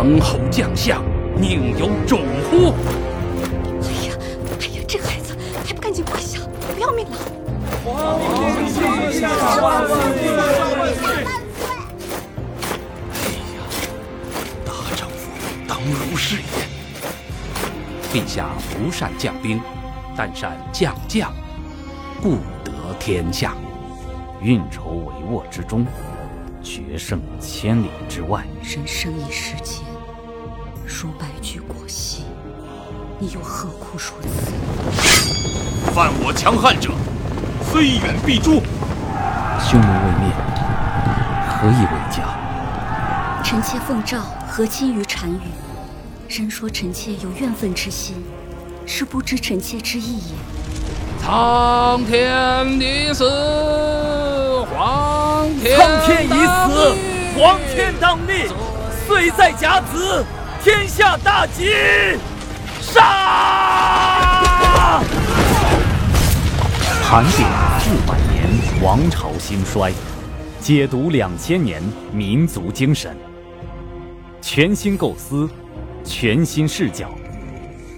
王侯将相，宁有种乎？哎呀，哎呀，这孩子还不赶紧跪下，不要命了！皇天下万岁！万岁！哎呀，大丈夫当如是也。陛下不善将兵，但善将将，故得天下。运筹帷幄之中，决胜千里之外。人生一世间，如白驹过隙，你又何苦如此？犯我强汉者，虽远必诛。匈奴未灭，何以为家？臣妾奉诏和亲于单于，人说臣妾有怨愤之心，是不知臣妾之意也。苍天已死，皇天苍天已死，皇天当立。岁在甲子，天下大吉。杀！盘点四百年王朝兴衰，解读两千年民族精神。全新构思，全新视角，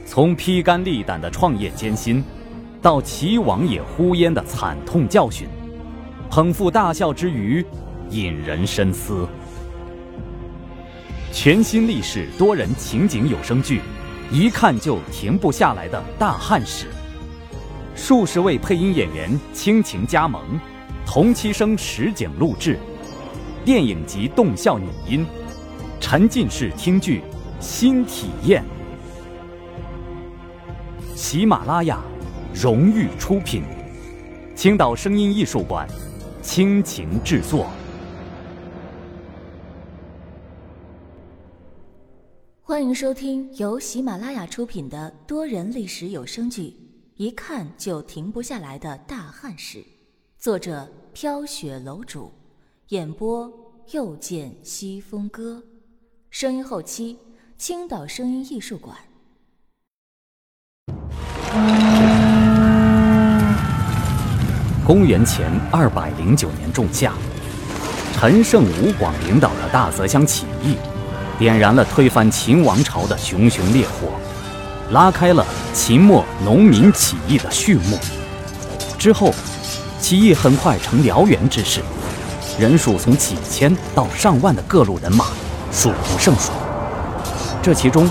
从披肝沥胆的创业艰辛，到齐王爷呼烟的惨痛教训，捧腹大笑之余，引人深思。全新历史多人情景有声剧，一看就停不下来的大汉史。数十位配音演员倾情加盟，同期声实景录制，电影级动效拟音，沉浸式听剧新体验。喜马拉雅荣誉出品，青岛声音艺术馆倾情制作。欢迎收听由喜马拉雅出品的多人历史有声剧《一看就停不下来的大汉史》，作者飘雪楼主，演播又见西风歌，声音后期青岛声音艺术馆。公元前二百零九年仲夏，陈胜吴广领导的大泽乡起义。点燃了推翻秦王朝的熊熊烈火，拉开了秦末农民起义的序幕。之后，起义很快成燎原之势，人数从几千到上万的各路人马数不胜数。这其中，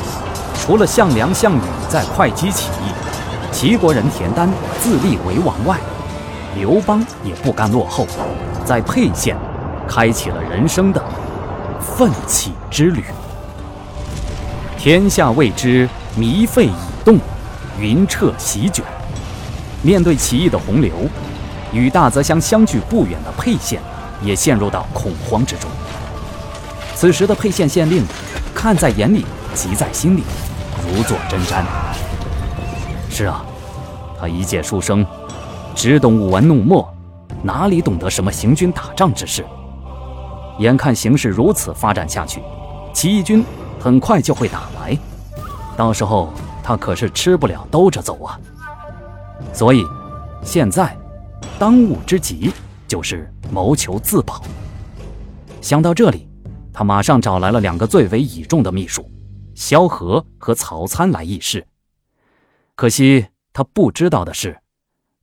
除了项梁、项羽在会稽起义，齐国人田丹自立为王外，刘邦也不甘落后，在沛县开启了人生的奋起之旅。天下未知糜费已动，云彻席卷。面对起义的洪流，与大泽乡相距不远的沛县也陷入到恐慌之中。此时的沛县县令，看在眼里，急在心里，如坐针毡。是啊，他一介书生，只懂舞文弄墨，哪里懂得什么行军打仗之事？眼看形势如此发展下去，起义军。很快就会打来，到时候他可是吃不了兜着走啊。所以，现在当务之急就是谋求自保。想到这里，他马上找来了两个最为倚重的秘书，萧何和曹参来议事。可惜他不知道的是，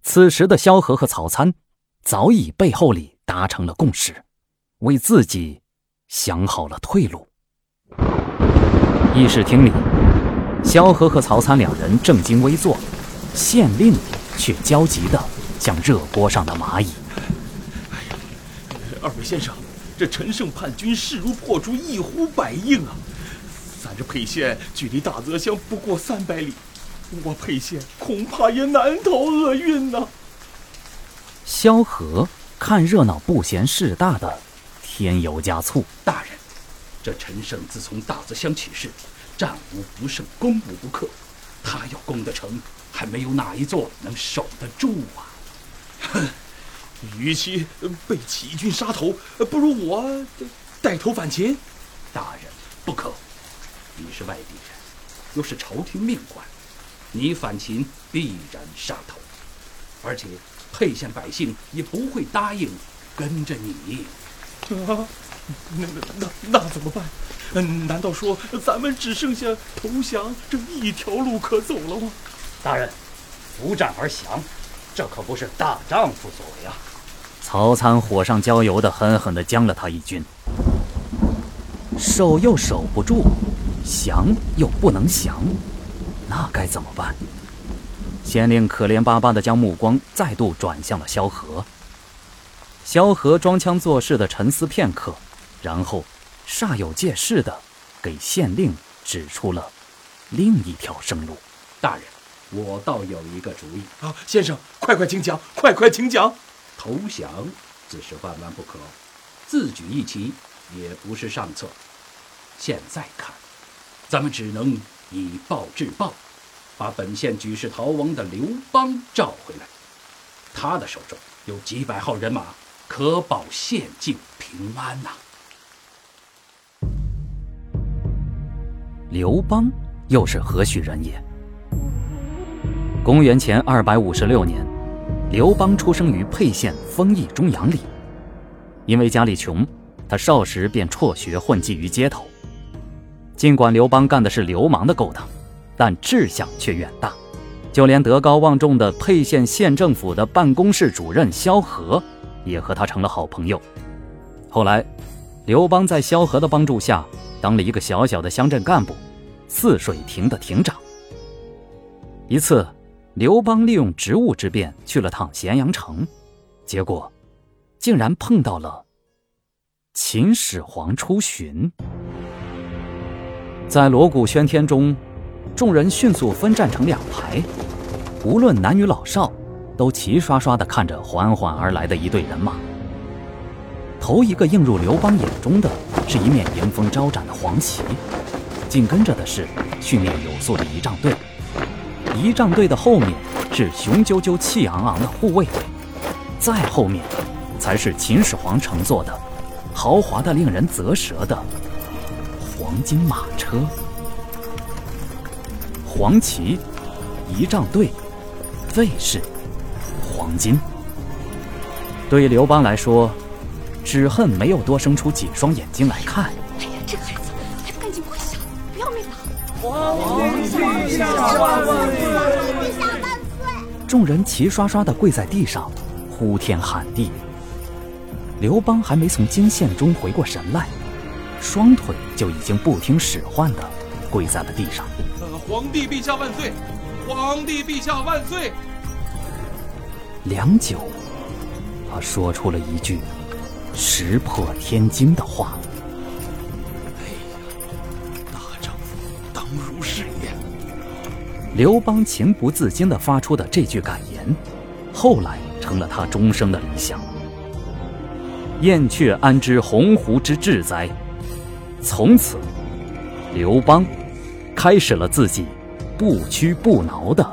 此时的萧何和曹参早已背后里达成了共识，为自己想好了退路。议事厅里，萧何和曹参两人正襟危坐，县令却焦急的像热锅上的蚂蚁。哎呀，二位先生，这陈胜叛军势如破竹，一呼百应啊！咱这沛县距离大泽乡不过三百里，我沛县恐怕也难逃厄运呐。萧何看热闹不嫌事大的添油加醋，大人。这陈胜自从大泽乡起事，战无不胜，攻无不克。他要攻得成，还没有哪一座能守得住啊！哼，与其被起义军杀头，不如我带头反秦。大人不可，你是外地人，又是朝廷命官，你反秦必然杀头，而且沛县百姓也不会答应跟着你。啊！那那那那怎么办？嗯，难道说咱们只剩下投降这一条路可走了吗？大人，不战而降，这可不是大丈夫所为啊！曹参火上浇油的狠狠地将了他一军，守又守不住，降又不能降，那该怎么办？县令可怜巴巴地将目光再度转向了萧何。萧何装腔作势的沉思片刻，然后煞有介事地给县令指出了另一条生路。大人，我倒有一个主意啊！先生，快快请讲，快快请讲。投降自是万万不可，自举一旗也不是上策。现在看，咱们只能以暴制暴，把本县举世逃亡的刘邦召回来。他的手中有几百号人马，可保县境平安呐。刘邦又是何许人也？公元前二百五十六年。刘邦出生于沛县丰邑中阳里，因为家里穷，他少时便辍学混迹于街头。尽管刘邦干的是流氓的勾当，但志向却远大，就连德高望重的沛县县政府的办公室主任萧何，也和他成了好朋友。后来，刘邦在萧何的帮助下，当了一个小小的乡镇干部，泗水亭的亭长。一次。刘邦利用职务之便去了趟咸阳城，结果竟然碰到了秦始皇出巡。在锣鼓喧天中，众人迅速分站成两排，无论男女老少，都齐刷刷地看着缓缓而来的一队人马。头一个映入刘邦眼中的是一面迎风招展的黄旗，紧跟着的是训练有素的仪仗队。仪仗队的后面是雄赳赳、气昂昂的护卫队，再后面才是秦始皇乘坐的豪华的令人啧舌的黄金马车。黄旗、仪仗队、卫士、黄金，对刘邦来说，只恨没有多生出几双眼睛来看。皇帝陛下万岁！众人齐刷刷的跪在地上，呼天喊地。刘邦还没从惊羡中回过神来，双腿就已经不听使唤的跪在了地上。皇帝陛下万岁！皇帝陛下万岁！良久，他说出了一句石破天惊的话。刘邦情不自禁地发出的这句感言，后来成了他终生的理想。燕雀安知鸿鹄之志哉？从此，刘邦开始了自己不屈不挠的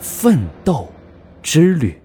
奋斗之旅。